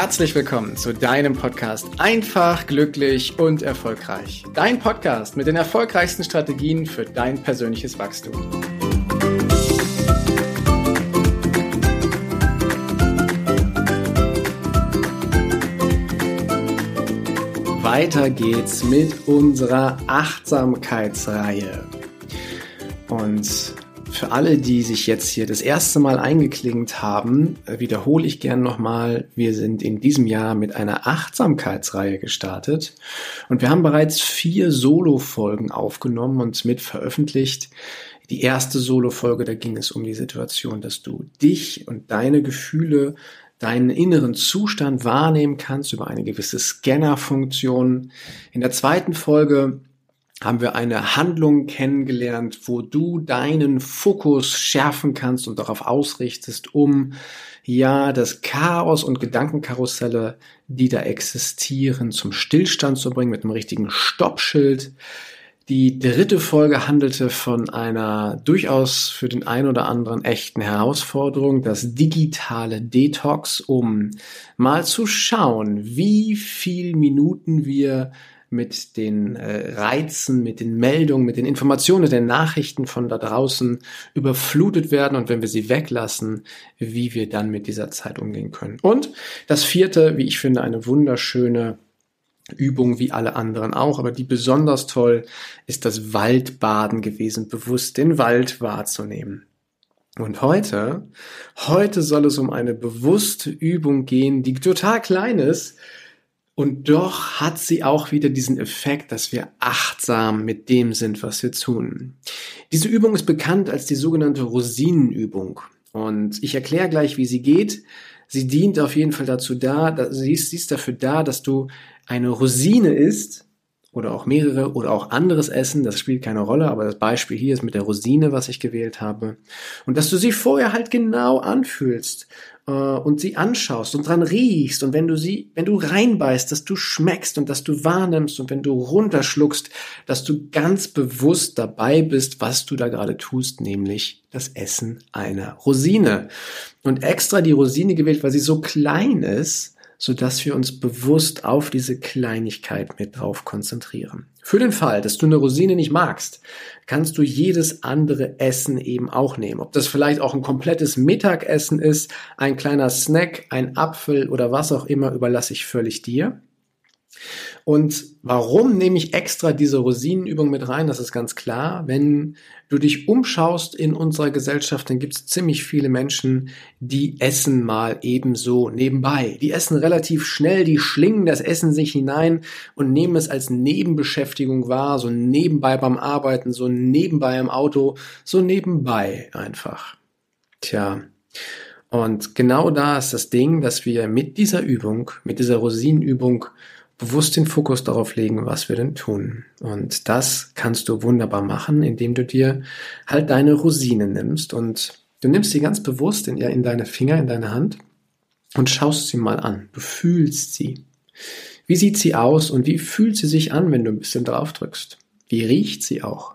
herzlich willkommen zu deinem Podcast Einfach, glücklich und erfolgreich. Dein Podcast mit den erfolgreichsten Strategien für dein persönliches Wachstum. Weiter geht's mit unserer Achtsamkeitsreihe. Und für alle, die sich jetzt hier das erste Mal eingeklingt haben, äh, wiederhole ich gern nochmal, wir sind in diesem Jahr mit einer Achtsamkeitsreihe gestartet und wir haben bereits vier Solo-Folgen aufgenommen und mit veröffentlicht. Die erste Solo-Folge, da ging es um die Situation, dass du dich und deine Gefühle deinen inneren Zustand wahrnehmen kannst über eine gewisse Scanner-Funktion. In der zweiten Folge haben wir eine Handlung kennengelernt, wo du deinen Fokus schärfen kannst und darauf ausrichtest, um ja das Chaos und Gedankenkarusselle, die da existieren, zum Stillstand zu bringen mit einem richtigen Stoppschild. Die dritte Folge handelte von einer durchaus für den einen oder anderen echten Herausforderung, das digitale Detox, um mal zu schauen, wie viel Minuten wir mit den äh, Reizen, mit den Meldungen, mit den Informationen, mit den Nachrichten von da draußen überflutet werden und wenn wir sie weglassen, wie wir dann mit dieser Zeit umgehen können. Und das vierte, wie ich finde, eine wunderschöne Übung wie alle anderen auch, aber die besonders toll ist das Waldbaden gewesen, bewusst den Wald wahrzunehmen. Und heute, heute soll es um eine bewusste Übung gehen, die total klein ist, und doch hat sie auch wieder diesen Effekt, dass wir achtsam mit dem sind, was wir tun. Diese Übung ist bekannt als die sogenannte Rosinenübung. Und ich erkläre gleich, wie sie geht. Sie dient auf jeden Fall dazu da, sie ist, sie ist dafür da, dass du eine Rosine isst oder auch mehrere oder auch anderes Essen, das spielt keine Rolle, aber das Beispiel hier ist mit der Rosine, was ich gewählt habe. Und dass du sie vorher halt genau anfühlst äh, und sie anschaust und dran riechst und wenn du sie, wenn du reinbeißt, dass du schmeckst und dass du wahrnimmst und wenn du runterschluckst, dass du ganz bewusst dabei bist, was du da gerade tust, nämlich das Essen einer Rosine. Und extra die Rosine gewählt, weil sie so klein ist, so dass wir uns bewusst auf diese Kleinigkeit mit drauf konzentrieren. Für den Fall, dass du eine Rosine nicht magst, kannst du jedes andere Essen eben auch nehmen. Ob das vielleicht auch ein komplettes Mittagessen ist, ein kleiner Snack, ein Apfel oder was auch immer, überlasse ich völlig dir. Und warum nehme ich extra diese Rosinenübung mit rein? Das ist ganz klar. Wenn du dich umschaust in unserer Gesellschaft, dann gibt es ziemlich viele Menschen, die essen mal ebenso nebenbei. Die essen relativ schnell, die schlingen das Essen sich hinein und nehmen es als Nebenbeschäftigung wahr, so nebenbei beim Arbeiten, so nebenbei im Auto, so nebenbei einfach. Tja. Und genau da ist das Ding, dass wir mit dieser Übung, mit dieser Rosinenübung bewusst den Fokus darauf legen, was wir denn tun. Und das kannst du wunderbar machen, indem du dir halt deine Rosine nimmst und du nimmst sie ganz bewusst in, in deine Finger, in deine Hand und schaust sie mal an. Du fühlst sie. Wie sieht sie aus und wie fühlt sie sich an, wenn du ein bisschen drauf drückst? Wie riecht sie auch?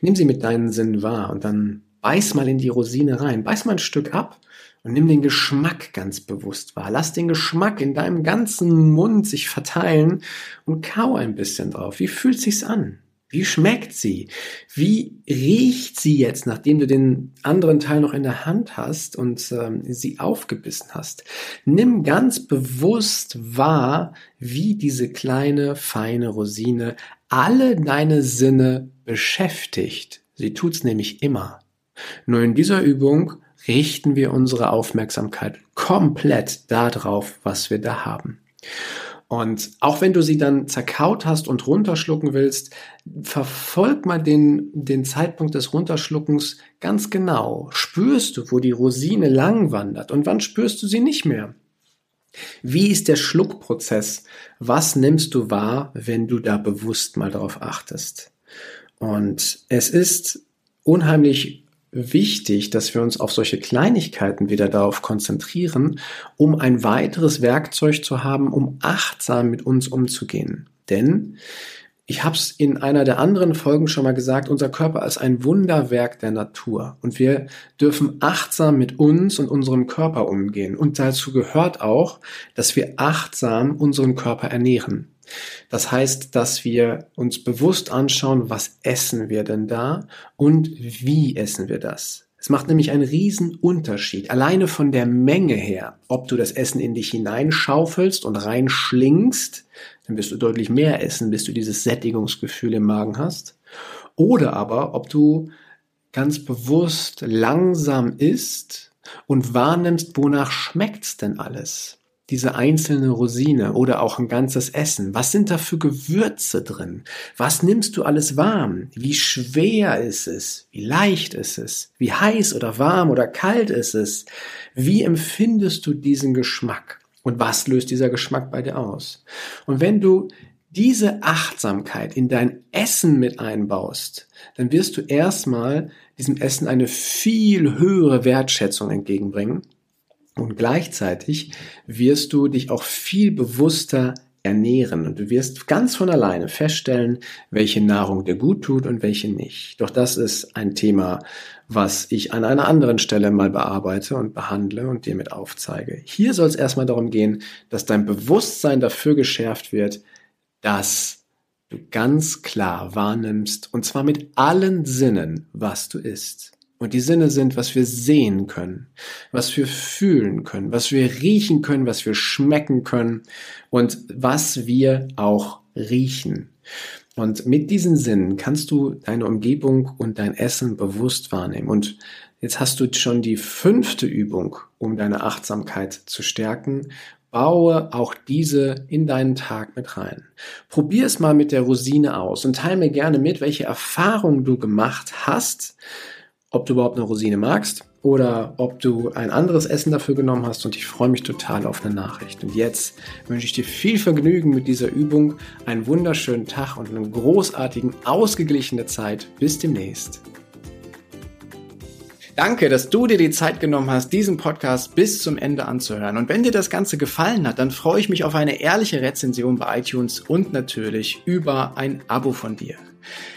Nimm sie mit deinen Sinnen wahr und dann beiß mal in die Rosine rein. Beiß mal ein Stück ab und nimm den Geschmack ganz bewusst wahr. Lass den Geschmack in deinem ganzen Mund sich verteilen und kau ein bisschen drauf. Wie fühlt sich's an? Wie schmeckt sie? Wie riecht sie jetzt, nachdem du den anderen Teil noch in der Hand hast und ähm, sie aufgebissen hast? Nimm ganz bewusst wahr, wie diese kleine, feine Rosine alle deine Sinne beschäftigt. Sie tut's nämlich immer. Nur in dieser Übung richten wir unsere Aufmerksamkeit komplett darauf, was wir da haben. Und auch wenn du sie dann zerkaut hast und runterschlucken willst, verfolg mal den, den Zeitpunkt des Runterschluckens ganz genau. Spürst du, wo die Rosine lang wandert und wann spürst du sie nicht mehr? Wie ist der Schluckprozess? Was nimmst du wahr, wenn du da bewusst mal darauf achtest? Und es ist unheimlich wichtig, dass wir uns auf solche Kleinigkeiten wieder darauf konzentrieren, um ein weiteres Werkzeug zu haben, um achtsam mit uns umzugehen. Denn Ich habe es in einer der anderen Folgen schon mal gesagt, unser Körper ist ein Wunderwerk der Natur und wir dürfen achtsam mit uns und unserem Körper umgehen. Und dazu gehört auch, dass wir achtsam unseren Körper ernähren. Das heißt, dass wir uns bewusst anschauen, was essen wir denn da und wie essen wir das. Es macht nämlich einen riesen Unterschied, alleine von der Menge her, ob du das Essen in dich hineinschaufelst und reinschlingst, dann wirst du deutlich mehr essen, bis du dieses Sättigungsgefühl im Magen hast, oder aber ob du ganz bewusst langsam isst und wahrnimmst, wonach schmeckt's denn alles? Diese einzelne Rosine oder auch ein ganzes Essen? Was sind da für Gewürze drin? Was nimmst du alles warm? Wie schwer ist es? Wie leicht ist es? Wie heiß oder warm oder kalt ist es? Wie empfindest du diesen Geschmack? Und was löst dieser Geschmack bei dir aus? Und wenn du diese Achtsamkeit in dein Essen mit einbaust, dann wirst du erstmal diesem Essen eine viel höhere Wertschätzung entgegenbringen und gleichzeitig wirst du dich auch viel bewusster ernähren und du wirst ganz von alleine feststellen, welche Nahrung dir gut tut und welche nicht. Doch das ist ein Thema, was ich an einer anderen Stelle mal bearbeite und behandle und dir mit aufzeige. Hier soll es erstmal darum gehen, dass dein Bewusstsein dafür geschärft wird, dass du ganz klar wahrnimmst, und zwar mit allen Sinnen, was du isst. Und die Sinne sind, was wir sehen können, was wir fühlen können, was wir riechen können, was wir schmecken können und was wir auch riechen. Und mit diesen Sinnen kannst du deine Umgebung und dein Essen bewusst wahrnehmen. Und jetzt hast du schon die fünfte Übung, um deine Achtsamkeit zu stärken. Baue auch diese in deinen Tag mit rein. Probier es mal mit der Rosine aus und teile mir gerne mit, welche Erfahrungen du gemacht hast, ob du überhaupt eine Rosine magst oder ob du ein anderes Essen dafür genommen hast und ich freue mich total auf eine Nachricht. Und jetzt wünsche ich dir viel Vergnügen mit dieser Übung, einen wunderschönen Tag und eine großartigen, ausgeglichene Zeit. Bis demnächst. Danke, dass du dir die Zeit genommen hast, diesen Podcast bis zum Ende anzuhören. Und wenn dir das Ganze gefallen hat, dann freue ich mich auf eine ehrliche Rezension bei iTunes und natürlich über ein Abo von dir.